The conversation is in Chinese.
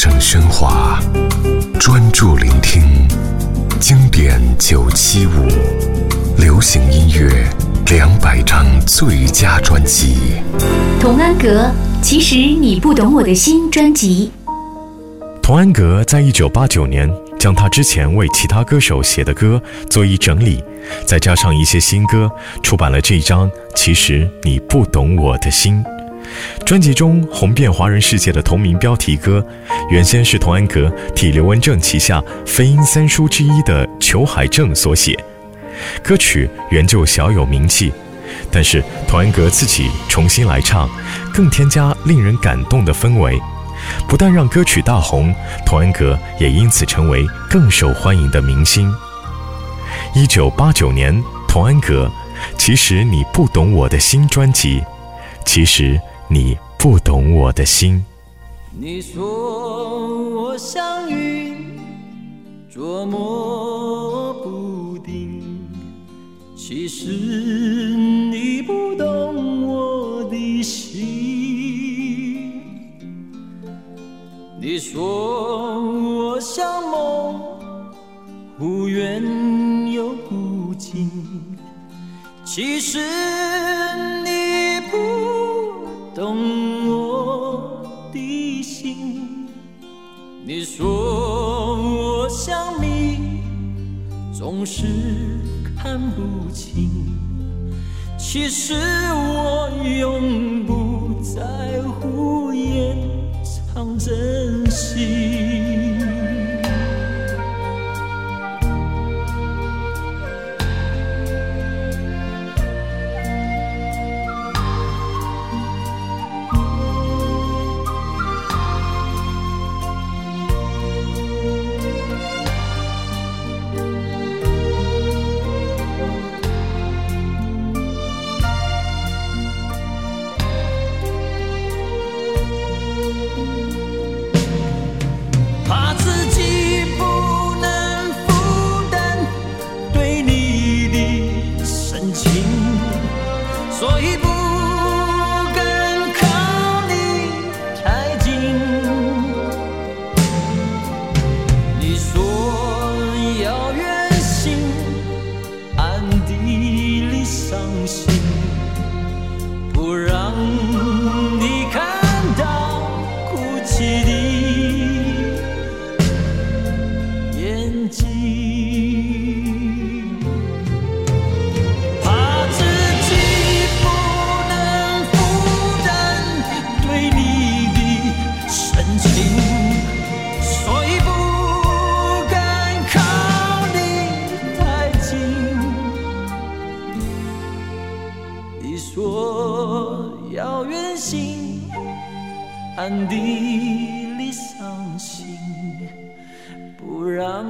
声喧哗，专注聆听经典九七五，流行音乐两百张最佳专辑。童安格，其实你不懂我的心专辑。童安格在一九八九年将他之前为其他歌手写的歌做一整理，再加上一些新歌，出版了这张《其实你不懂我的心》。专辑中红遍华人世界的同名标题歌，原先是童安格替刘文正旗下飞鹰三叔之一的裘海正所写。歌曲原就小有名气，但是童安格自己重新来唱，更添加令人感动的氛围，不但让歌曲大红，童安格也因此成为更受欢迎的明星。一九八九年，童安格，其实你不懂我的新专辑，其实。你不懂我的心。你说我像云，捉摸不定。其实你不懂我的心。你说我像梦，忽远又忽近。其实你。懂我的心，你说我像你，总是看不清。其实我有 she 我要远行暗地里伤心不让